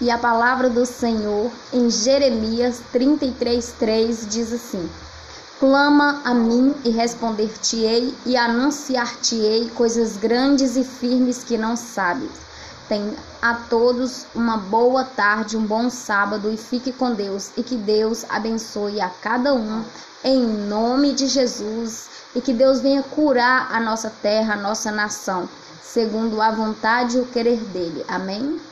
E a palavra do Senhor em Jeremias 33:3 diz assim: Clama a mim e responder-te-ei e anunciar-te-ei coisas grandes e firmes que não sabes. Tenha a todos uma boa tarde, um bom sábado e fique com Deus e que Deus abençoe a cada um em nome de Jesus e que Deus venha curar a nossa terra, a nossa nação, segundo a vontade e o querer dele. Amém.